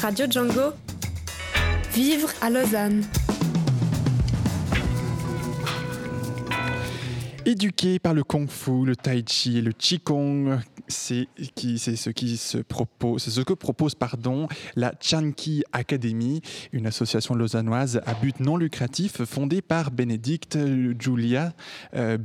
Radio Django. Vivre à Lausanne. Éduqué par le kung fu, le tai chi et le qigong, c'est ce qui se propose, ce que propose pardon la Chanki Academy, une association lausannoise à but non lucratif fondée par Bénédicte Julia euh,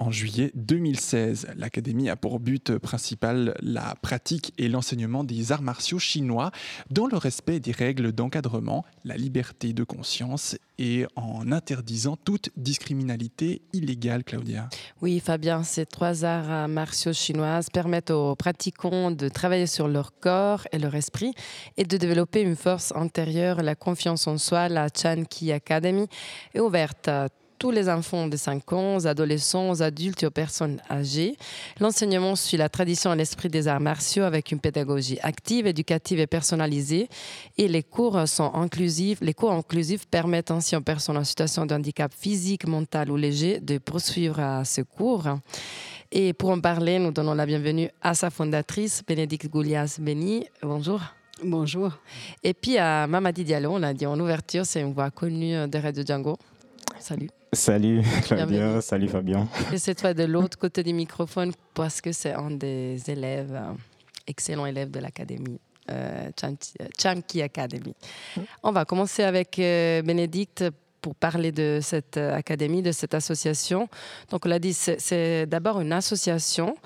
en juillet 2016. L'académie a pour but principal la pratique et l'enseignement des arts martiaux chinois dans le respect des règles d'encadrement, la liberté de conscience et en interdisant toute discriminalité illégale, Claudia. Oui, Fabien, ces trois arts martiaux chinoises permettent aux pratiquants de travailler sur leur corps et leur esprit et de développer une force intérieure, la confiance en soi. La Chan Ki Academy est ouverte à tous les enfants de 5 ans, aux adolescents, aux adultes et aux personnes âgées. L'enseignement suit la tradition et l'esprit des arts martiaux avec une pédagogie active, éducative et personnalisée. Et les cours sont inclusifs. Les cours inclusifs permettent ainsi aux personnes en situation de handicap physique, mental ou léger de poursuivre ce cours. Et pour en parler, nous donnons la bienvenue à sa fondatrice, Bénédicte Goulias Béni. Bonjour. Bonjour. Et puis à Mamadi Diallo, on a dit en ouverture, c'est une voix connue de Radio Django. Salut. Salut Claudia, salut Fabien. Et c'est toi de l'autre côté du microphone parce que c'est un des élèves, euh, excellents élèves de l'académie. Euh, Chamki Academy. On va commencer avec euh, Bénédicte pour parler de cette académie, de cette association. Donc, on l'a dit, c'est d'abord une association,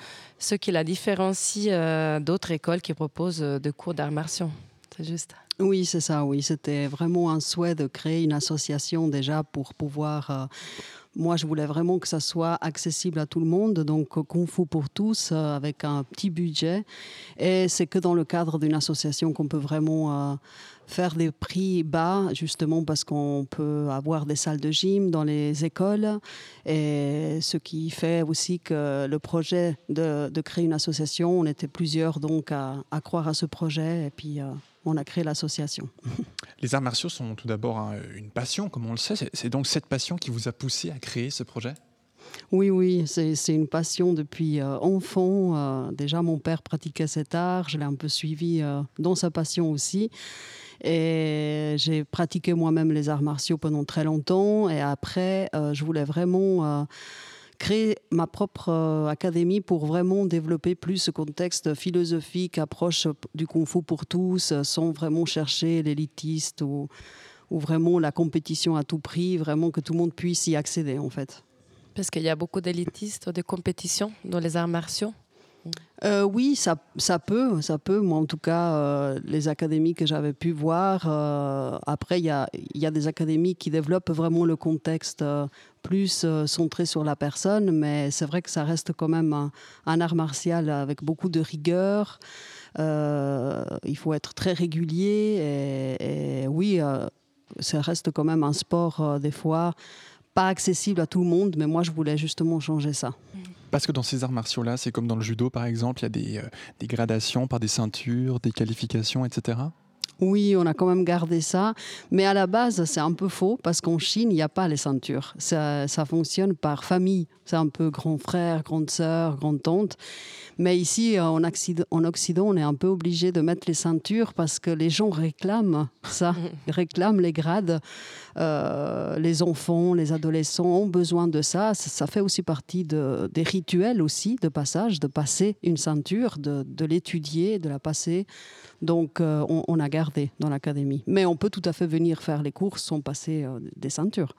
ce qui la différencie euh, d'autres écoles qui proposent euh, des cours d'arts martiaux. C'est juste. Oui, c'est ça, oui. C'était vraiment un souhait de créer une association déjà pour pouvoir... Euh, moi, je voulais vraiment que ça soit accessible à tout le monde, donc Kung Fu pour tous, avec un petit budget. Et c'est que dans le cadre d'une association qu'on peut vraiment faire des prix bas, justement parce qu'on peut avoir des salles de gym dans les écoles, et ce qui fait aussi que le projet de, créer une association, on était plusieurs donc à, croire à ce projet, et puis euh, on a créé l'association. Les arts martiaux sont tout d'abord une passion, comme on le sait. C'est donc cette passion qui vous a poussé à créer ce projet? Oui, oui, c'est une passion depuis euh, enfant. Euh, déjà, mon père pratiquait cet art, je l'ai un peu suivi dans sa passion aussi. Et j'ai pratiqué moi-même les arts martiaux pendant très longtemps. Et après, euh, je voulais vraiment euh, créer ma propre euh, académie pour vraiment développer plus ce contexte philosophique, approche du kung fu pour tous, sans vraiment chercher l'élitiste ou, ou vraiment la compétition à tout prix, vraiment que tout le monde puisse y accéder en fait. Parce qu'il y a beaucoup d'élitistes, de compétitions dans les arts martiaux euh, oui, ça, ça, peut, ça peut. Moi, en tout cas, euh, les académies que j'avais pu voir, euh, après, il y a, y a, des académies qui développent vraiment le contexte plus centré sur la personne, mais c'est vrai que ça reste quand même un, art martial avec beaucoup de rigueur. il faut être très régulier et, et oui, ça reste quand même un sport, des fois, pas accessible à tout le monde, mais moi, je voulais justement changer ça. Parce que dans ces arts martiaux-là, c'est comme dans le judo, par exemple, il y a des, euh, des gradations par des ceintures, des qualifications, etc. Oui, on a quand même gardé ça. Mais à la base, c'est un peu faux parce qu'en Chine, il n'y a pas les ceintures. Ça, ça fonctionne par famille. C'est un peu grand frère, grande sœur, grande tante. Mais ici, euh, en Occident, en Occident, on est un peu obligé de mettre les ceintures parce que les gens réclament ça. Ils réclament les grades. Euh, les enfants, les adolescents ont besoin de ça. Ça fait aussi partie de, des rituels aussi de passage, de passer une ceinture, de, de l'étudier, de la passer. Donc, euh, on, a gardé dans l'académie. Mais on peut tout à fait venir faire les cours sans passer euh, des ceintures.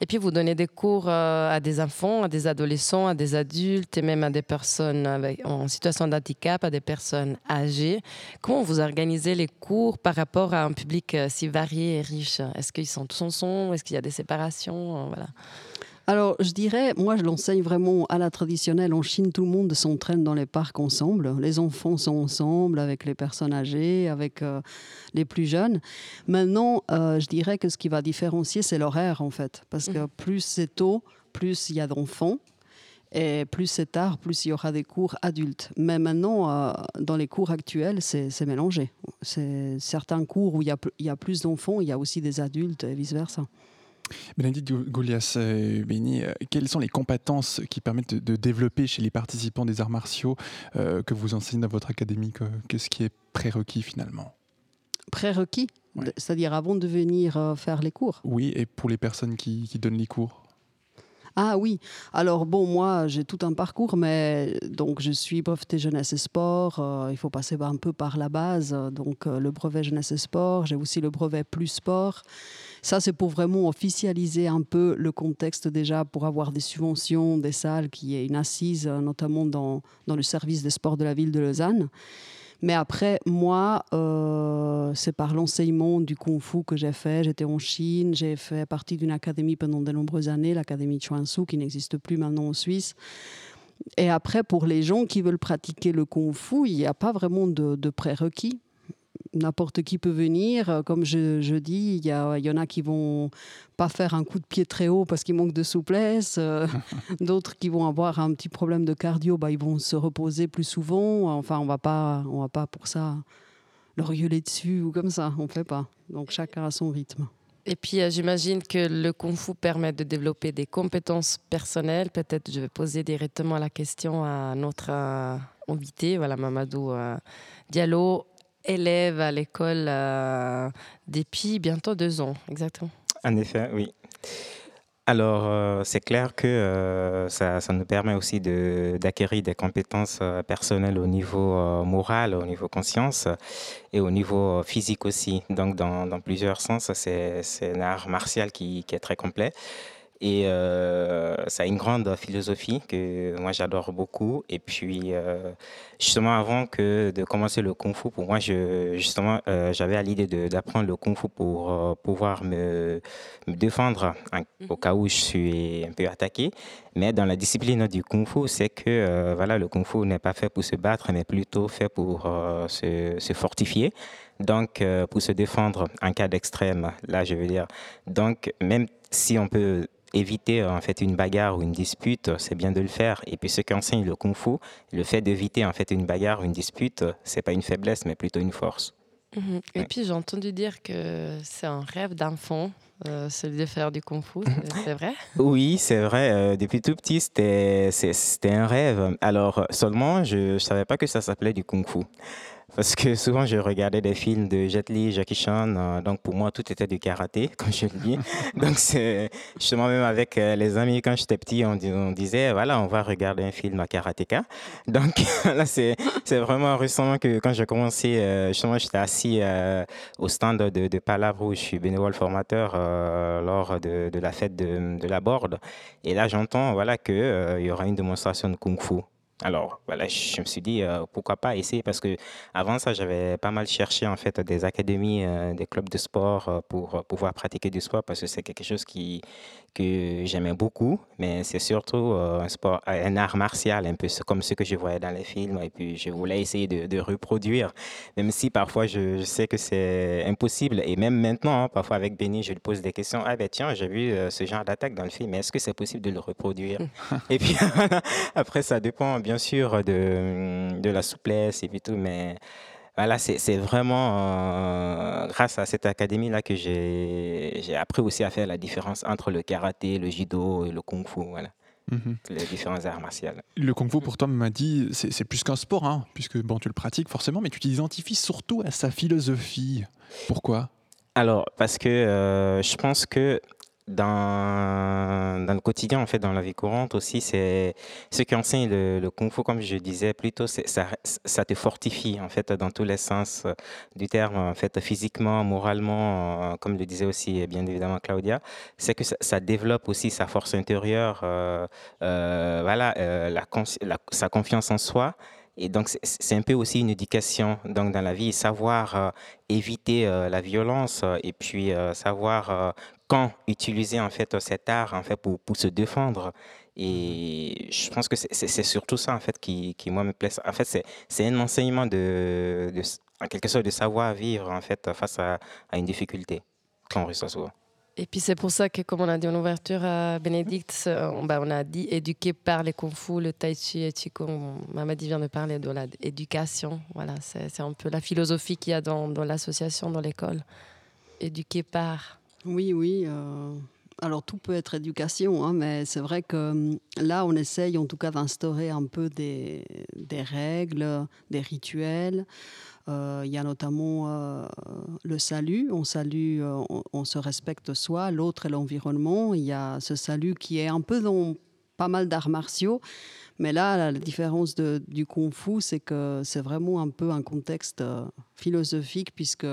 Et puis, vous donnez des cours euh, à des enfants, à des adolescents, à des adultes et même à des personnes en situation d'handicap, à des personnes âgées. Comment vous organisez les cours par rapport à un public si varié et riche? Est-ce qu'ils sont tous ensemble Est-ce qu'il y a des séparations? Alors, je dirais, moi, je l'enseigne vraiment à la traditionnelle. En Chine, tout le monde s'entraîne dans les parcs ensemble. Les enfants sont ensemble avec les personnes âgées, avec euh, les plus jeunes. Maintenant, euh, je dirais que ce qui va différencier, c'est l'horaire, en fait. Parce que mmh. plus c'est tôt, plus il y a d'enfants. Et plus c'est tard, plus il y aura des cours adultes. Mais maintenant, euh, dans les cours actuels, c'est mélangé. C'est certains cours où il y a, il y a plus d'enfants, il y a aussi des adultes et vice-versa. Bénédicte Goulias euh, Béni, euh, quelles sont les compétences qui permettent de, développer chez les participants des arts martiaux euh, que vous enseignez dans votre académie Qu'est-ce qui est prérequis finalement? Prérequis, c'est-à-dire avant de venir faire les cours? Oui, et pour les personnes qui, qui donnent les cours ah oui, alors bon, moi j'ai tout un parcours, mais donc je suis breveté jeunesse et sport. Euh, il faut passer un peu par la base, donc euh, le brevet jeunesse et sport. J'ai aussi le brevet plus sport. Ça, c'est pour vraiment officialiser un peu le contexte déjà, pour avoir des subventions, des salles, qui est une assise, notamment dans, dans le service des sports de la ville de Lausanne. Mais après, moi, euh, c'est par l'enseignement du kung fu que j'ai fait. J'étais en Chine, j'ai fait partie d'une académie pendant de nombreuses années, l'académie Chuansu, qui n'existe plus maintenant en Suisse. Et après, pour les gens qui veulent pratiquer le kung fu, il n'y a pas vraiment de, de prérequis n'importe qui peut venir. Euh, comme je, dis, il y, y, en a qui vont pas faire un coup de pied très haut parce qu'ils manquent de souplesse. Euh, d'autres qui vont avoir un petit problème de cardio, bah, ils vont se reposer plus souvent. Enfin, on va pas, on va pas pour ça leur gueuler dessus ou comme ça. On fait pas. Donc chacun a son rythme. Et puis, euh, j'imagine que le Kung Fu permet de développer des compétences personnelles. Peut-être je vais poser directement la question à notre invité, voilà, Mamadou Diallo élève à l'école euh, depuis bientôt deux ans, exactement. En effet, oui. Alors, euh, c'est clair que euh, ça, ça, nous permet aussi d'acquérir des compétences personnelles au niveau moral, au niveau conscience et au niveau physique aussi. Donc, dans, dans plusieurs sens, c'est un art martial qui, qui, est très complet. Et euh, ça a une grande philosophie que moi j'adore beaucoup. Et puis, euh, justement, avant que de commencer le kung fu, pour moi, je, justement, euh, j'avais à l'idée d'apprendre le kung fu pour pouvoir me, me défendre au cas où je suis un peu attaqué. Mais dans la discipline du kung fu, c'est que voilà, le kung fu n'est pas fait pour se battre, mais plutôt fait pour se, se, fortifier. Donc, pour se défendre en cas d'extrême, là, je veux dire. Donc, même si on peut éviter en fait une bagarre ou une dispute, c'est bien de le faire. Et puis ce qu'enseigne le kung fu, le fait d'éviter en fait une bagarre ou une dispute, c'est pas une faiblesse, mais plutôt une force. Mhm. Et puis j'ai entendu dire que c'est un rêve d'enfant, euh, celui de faire du kung fu, c'est vrai? Oui, c'est vrai. Euh, depuis tout petit, c'était un rêve. Alors seulement, je ne savais pas que ça s'appelait du kung fu. Parce que souvent, je regardais des films de Jet Li, Jackie Chan. Euh, donc, pour moi, tout était du karaté, comme je le dis. donc, c'est justement, même avec euh, les amis, quand j'étais petit, on, disait, voilà, on va regarder un film à karatéka. Donc, là, c'est vraiment récemment que quand j'ai commencé, euh, justement, j'étais assis au stand de, de Palabre où je suis bénévole formateur lors de, la fête de, la Borde. Et là, j'entends, voilà, qu'il y aura une démonstration de Kung Fu. Alors, je me suis dit, euh, pourquoi pas essayer parce que avant ça, j'avais pas mal cherché en fait des académies, euh, des clubs de sport euh, pour pouvoir pratiquer du sport parce que c'est quelque chose qui, que j'aimais beaucoup, mais c'est surtout un sport, un art martial, un peu comme ce que je voyais dans les films et puis je voulais essayer de, reproduire, même si parfois je, sais que c'est impossible et même maintenant, hein, parfois avec Benny, je lui pose des questions, ah ben tiens, j'ai vu ce genre d'attaque dans le film, est-ce que c'est possible de le reproduire? Et puis après, ça dépend bien bien sûr de, de la souplesse et puis tout, mais voilà, c'est vraiment euh, grâce à cette académie-là que j'ai appris aussi à faire la différence entre le karaté, le judo et le kung fu. Voilà. Mhm. Les différents arts martiaux. Le kung fu, pour toi, m'a dit, c'est plus qu'un sport, hein, puisque bon, tu le pratiques forcément, mais tu t'identifies surtout à sa philosophie. Pourquoi? Alors, parce que euh, je pense que dans, le quotidien, en fait, dans la vie courante aussi, c'est ce qui enseigne le, le, kung fu, comme je disais plutôt, ça, te fortifie, en fait, dans tous les sens du terme, en fait, physiquement, moralement, comme le disait aussi, bien évidemment, Claudia, c'est que ça, développe aussi sa force intérieure, euh, euh, voilà, euh, sa confiance en soi. Et donc, c'est un peu aussi une éducation donc, dans la vie, savoir éviter la violence et puis savoir utiliser en fait cet art en fait pour, pour se défendre. Et je pense que c'est surtout ça en fait qui, qui moi me plaît. En fait, c'est un enseignement de, de, quelque sorte de savoir vivre en fait face à, une difficulté quand on reçoit souvent. Et puis c'est pour ça que, comme on a dit en ouverture à Bénédicte, on, bah, on a dit éduquer par les kung fu, le tai chi et qigong. Mamadi vient de parler de l'éducation. Voilà, c'est un peu la philosophie qu'il y a dans l'association, dans l'école. Éduquer par oui, oui. Euh, alors tout peut être éducation, hein, mais c'est vrai que hum, là, on essaye en tout cas d'instaurer un peu des, règles, des rituels. Euh, il y a notamment euh, le salut. On salue, on, se respecte soi, l'autre et l'environnement. Il y a ce salut qui est un peu dans pas mal d'arts martiaux. Mais là, la différence du kung fu, c'est que c'est vraiment un peu un contexte philosophique, puisque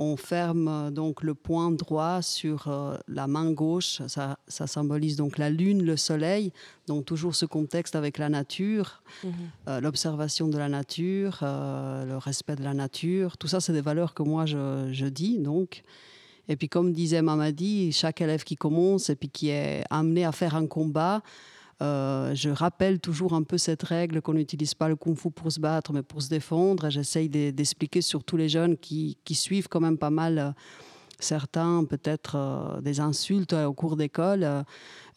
on ferme euh, donc le point droit sur euh, la main gauche. Ça, symbolise donc la lune, le soleil. Donc toujours ce contexte avec la nature, mhm. euh, l'observation de la nature, le respect de la nature. Tout ça, c'est des valeurs que moi je, dis. Donc. Et puis comme disait Mamadi, chaque élève qui commence et puis qui est amené à faire un combat, euh, je rappelle toujours un peu cette règle qu'on n'utilise pas le kung-fu pour se battre, mais pour se défendre. J'essaye d'expliquer sur tous les jeunes qui, suivent quand même pas mal euh, certains, peut-être euh, des insultes au cours d'école,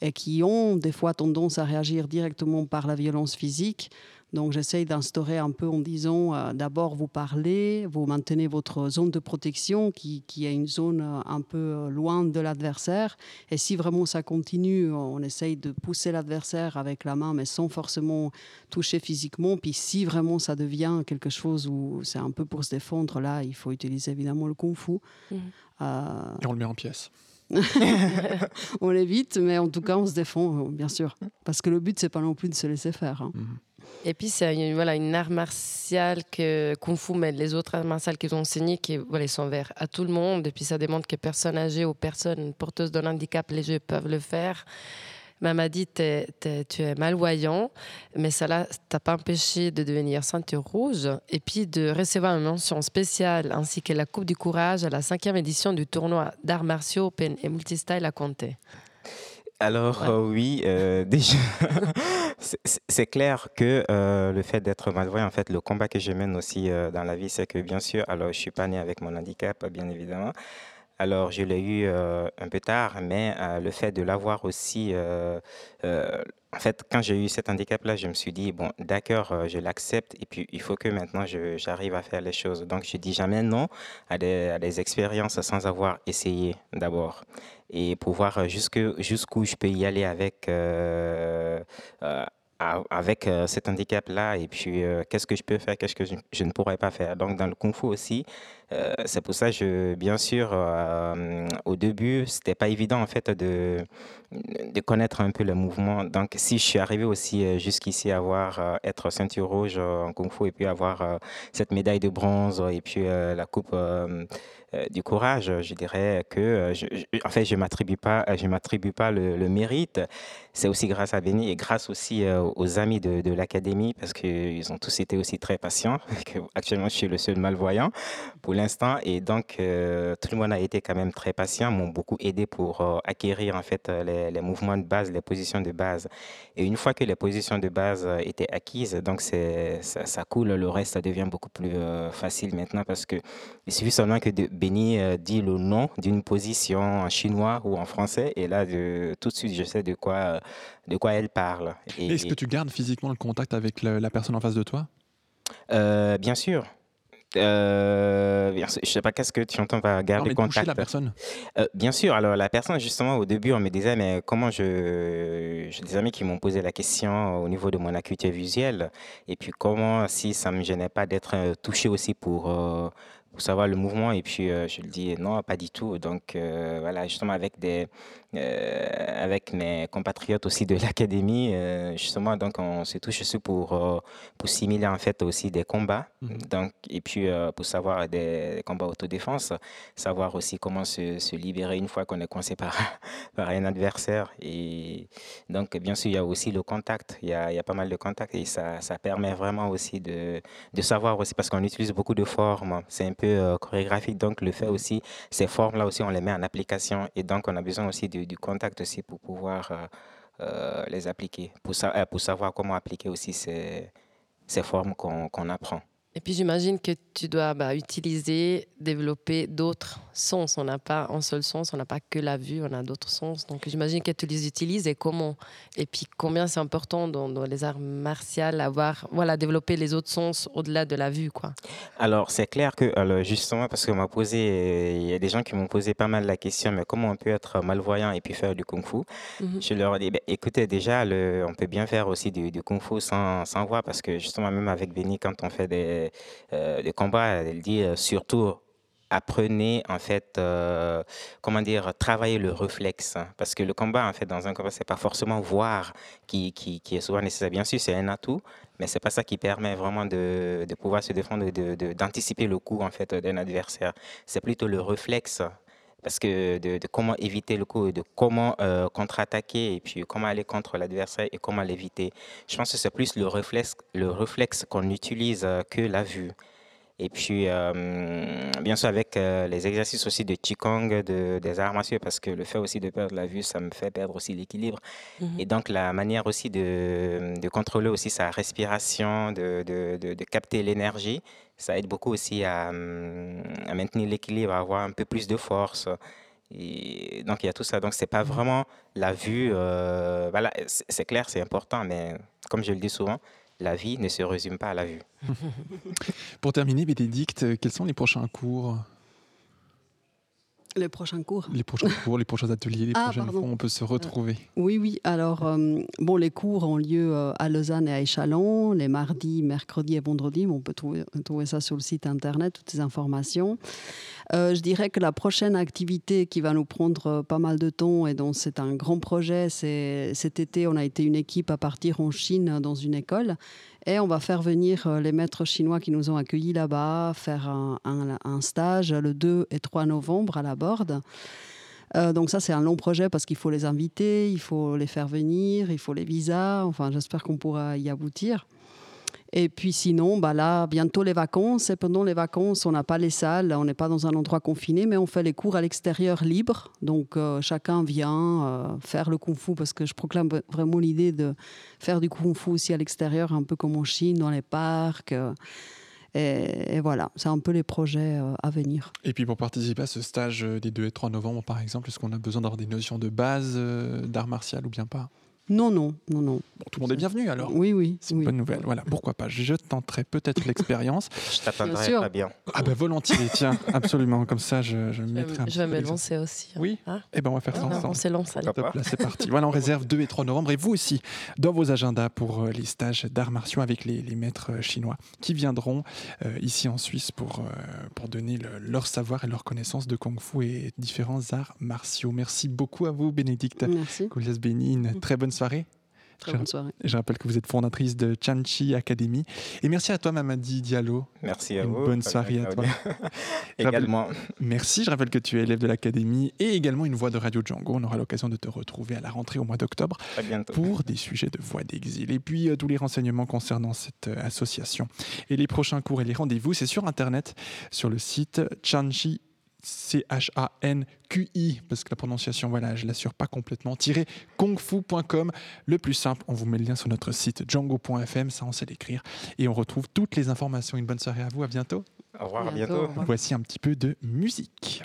et qui ont des fois tendance à réagir directement par la violence physique. Donc j'essaye d'instaurer un peu en disant euh, d'abord vous parlez, vous maintenez votre zone de protection qui, qui est une zone euh, un peu euh, loin de l'adversaire. Et si vraiment ça continue, on essaye de pousser l'adversaire avec la main mais sans forcément toucher physiquement. Puis si vraiment ça devient quelque chose où c'est un peu pour se défendre, là il faut utiliser évidemment le kung fu. Mmh. Et on le met en pièces. on l'évite, mais en tout cas, on se défend, bien sûr. Parce que le but, c'est pas non plus de se laisser faire. Hein. Mmh. Et puis, c'est une, voilà, une art martiale que Kung Fu, mais les autres arts martiales qu'ils ont enseignées, qui voilà, sont ouverts à tout le monde. Et puis, ça démontre que personnes âgées ou personnes porteuses d'un handicap léger peuvent le faire. Maman dit tu es malvoyant, mais ça ne t'a pas empêché de devenir ceinture rouge et puis de recevoir une mention spéciale ainsi que la Coupe du Courage à la cinquième édition du tournoi d'arts martiaux Open et Multistyle à Comté. Alors euh, oui, euh, déjà, c'est clair que euh, le fait d'être malvoyant, en fait, le combat que je mène aussi dans la vie, c'est que bien sûr, alors je suis pas né avec mon handicap, bien évidemment. Alors je l'ai eu un peu tard, mais le fait de l'avoir aussi, en fait, quand j'ai eu cet handicap-là, je me suis dit bon, d'accord, je l'accepte, et puis il faut que maintenant j'arrive à faire les choses. Donc je dis jamais non à des, à des expériences sans avoir essayé d'abord et pour voir jusqu'où je peux y aller avec, euh, euh, avec euh, cet handicap-là et puis qu'est-ce que je peux faire, qu'est-ce que je, ne pourrais pas faire. Donc dans le kung fu aussi, c'est pour ça que bien sûr, au début, c'était pas évident en fait de, de connaître un peu le mouvement. Donc si je suis arrivé aussi jusqu'ici à avoir, être ceinture rouge en kung fu et puis avoir cette médaille de bronze et puis la coupe euh, du courage. Je dirais que, euh, je, en fait, je m'attribue pas, je m'attribue pas le, mérite. C'est aussi grâce à Béni et grâce aussi euh, aux amis de, l'académie parce qu'ils ont tous été aussi très patients. Actuellement, je suis le seul malvoyant pour l'instant et donc tout le monde a été quand même très patient, m'ont beaucoup aidé pour acquérir en fait les, mouvements de base, les positions de base. Et une fois que les positions de base étaient acquises, donc ça, coule, le reste ça devient beaucoup plus facile maintenant parce que il suffit seulement que de Béni euh, dit le nom d'une position en chinois ou en français, et là, tout de suite, je sais de quoi, de quoi elle parle. Est-ce que tu gardes physiquement le contact avec la personne en face de toi? Euh, Bien sûr. Euh, je sais pas qu'est-ce que tu entends par garder non, contact. la personne. bien sûr. Alors la personne, justement, au début, on me disait, mais comment je, j'ai des amis qui m'ont posé la question au niveau de mon acuité visuelle, et puis comment, si ça me gênait pas d'être touché aussi pour pour savoir le mouvement. Et puis, euh, je lui dis non, pas du tout. Donc, euh, voilà, justement, avec, des, avec mes compatriotes aussi de l'académie, justement, donc, on se touche aussi pour, pour simuler, en fait, aussi des combats. Mmh. Donc, et puis, pour savoir des, combats autodéfense, savoir aussi comment se, se libérer une fois qu'on est coincé par, par un adversaire. Et donc, bien sûr, il y a aussi le contact. Il y a, il y a pas mal de contacts et ça, ça permet vraiment aussi de, de savoir aussi, parce qu'on utilise beaucoup de formes. C'est un peu euh, chorégraphique. Donc, le fait aussi, ces formes-là aussi, on les met en application. Et donc, on a besoin aussi du, contact aussi pour pouvoir euh, euh, les appliquer, pour, pour savoir comment appliquer aussi ces, ces formes qu'on apprend. Et puis j'imagine que tu dois bah, utiliser, développer d'autres sens. On n'a pas un seul sens, on n'a pas que la vue, on a d'autres sens. Donc j'imagine que tu les utilises et comment? Et puis combien c'est important dans, les arts martiaux avoir, voilà, développer les autres sens au-delà de la vue, quoi. Alors c'est clair que, alors, justement, parce qu'on m'a posé, il y a des gens qui m'ont posé pas mal la question, mais comment on peut être malvoyant et puis faire du kung-fu mhm. Je leur ai dit, ben, écoutez, déjà, le, on peut bien faire aussi du, du kung-fu sans, sans voir, parce que justement, même avec Benny, quand on fait des euh, combats, elle dit euh, surtout apprenez en fait euh, comment dire travailler le réflexe hein. parce que le combat en fait dans un combat c'est pas forcément voir qui, qui, qui, est souvent nécessaire bien sûr c'est un atout mais c'est pas ça qui permet vraiment de, de pouvoir se défendre de d'anticiper le coup en fait d'un adversaire c'est plutôt le réflexe parce que de, comment éviter le coup, de comment euh, contre-attaquer et puis comment aller contre l'adversaire et comment l'éviter. Je pense que c'est plus le réflexe, le réflexe qu'on utilise euh, que la vue. Et puis, euh, bien sûr, avec les exercices aussi de Qigong, de, des arts martiaux, parce que le fait aussi de perdre la vue, ça me fait perdre aussi l'équilibre. Mhm. Et donc, la manière aussi de, de, contrôler aussi sa respiration, de, de capter l'énergie, ça aide beaucoup aussi à, hum, à maintenir l'équilibre, à avoir un peu plus de force. Et donc il y a tout ça. Donc c'est pas vraiment la vue. Euh, voilà, c'est clair, c'est important, mais comme je le dis souvent, la vie ne se résume pas à la vue. Pour terminer, Bénédicte, quels sont les prochains cours? Les prochains cours. Les prochains cours, les prochains ateliers, les ah, prochaines fois, on peut se retrouver. Oui, oui. Alors, euh, bon, les cours ont lieu euh, à Lausanne et à Échalon, les mardis, mercredis et vendredis. on peut trouver, trouver, ça sur le site internet, toutes ces informations. Euh, je dirais que la prochaine activité qui va nous prendre pas mal de temps et dont c'est un grand projet, c'est cet été, on a été une équipe à partir en Chine dans une école et on va faire venir euh, les maîtres chinois qui nous ont accueillis là-bas, faire un, stage le 2 et 3 novembre à la Borde. Euh, donc ça, c'est un long projet parce qu'il faut les inviter, il faut les faire venir, il faut les visas. Enfin, j'espère qu'on pourra y aboutir. Et puis sinon, bah là, bientôt les vacances. Et pendant les vacances, on n'a pas les salles, on n'est pas dans un endroit confiné, mais on fait les cours à l'extérieur libre. Donc euh, chacun vient euh, faire le kung fu parce que je proclame vraiment l'idée de faire du kung fu aussi à l'extérieur, un peu comme en Chine, dans les parcs. Euh, et, voilà, c'est un peu les projets à venir. Et puis pour participer à ce stage des 2 et 3 novembre, par exemple, est-ce qu'on a besoin d'avoir des notions de base d'art martial ou bien pas? Non, non, non, non. tout le monde est bienvenu alors. Oui, oui. C'est une bonne nouvelle. Voilà, pourquoi pas? Je tenterai peut-être l'expérience. je t'attendrai bien. Ah ben volontiers, tiens, absolument. Comme ça, je, je me mettrai un Je vais me lancer aussi. Hein. Oui. Ah. Eh ben on va faire ça ensemble. On s'est lancé. Là, c'est parti. Voilà, on réserve 2 et 3 novembre. Et vous aussi, dans vos agendas pour euh, les stages d'arts martiaux avec les, maîtres euh, chinois qui viendront euh, ici en Suisse pour, pour donner leur savoir et leur connaissance de Kung Fu et différents arts martiaux. Merci beaucoup à vous, Bénédicte. Merci. Bénine. Très bonne soirée. Très bonne soirée. Je rappelle que vous êtes fondatrice de Chanchi Academy. Et merci à toi, Mamadi Diallo. Merci à Une vous. Bonne soirée à toi. également. merci. Je rappelle que tu es élève de l'Académie et également une voix de Radio Django. On aura l'occasion de te retrouver à la rentrée au mois d'octobre pour des sujets de voix d'exil. Et puis euh, tous les renseignements concernant cette euh, association et les prochains cours et les rendez-vous, c'est sur Internet, sur le site Chanchi C-H-A-N-Q-I, parce que la prononciation, voilà, je l'assure pas complètement, kungfu.com, le plus simple, on vous met le lien sur notre site django.fm, ça on sait l'écrire, et on retrouve toutes les informations. Une bonne soirée à vous, à bientôt. Au revoir, à bientôt. Voici un petit peu de musique.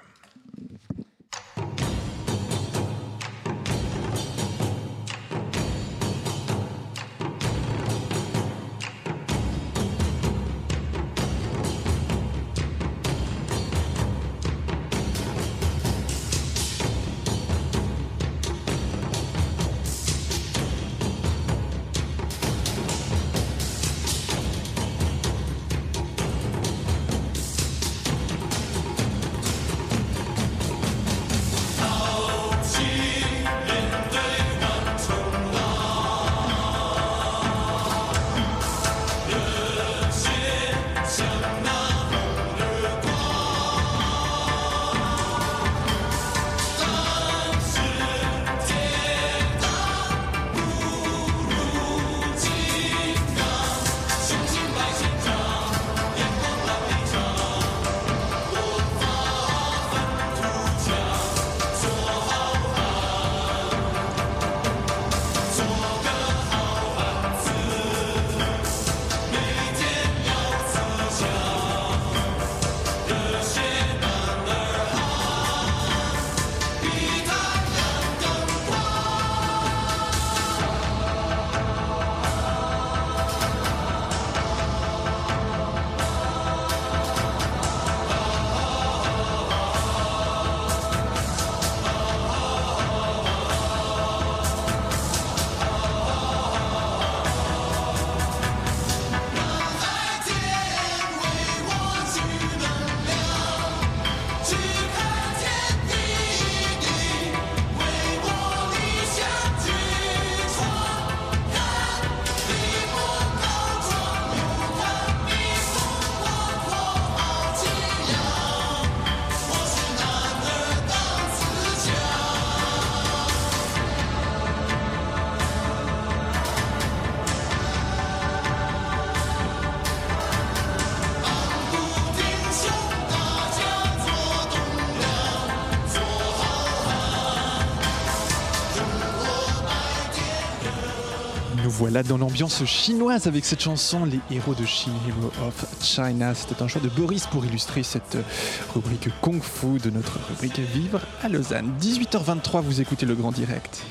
Voilà dans l'ambiance chinoise avec cette chanson Les héros de Chine, Hero of China. C'était un choix de Boris pour illustrer cette rubrique Kung Fu de notre rubrique Vivre à Lausanne. 18h23, vous écoutez le grand direct.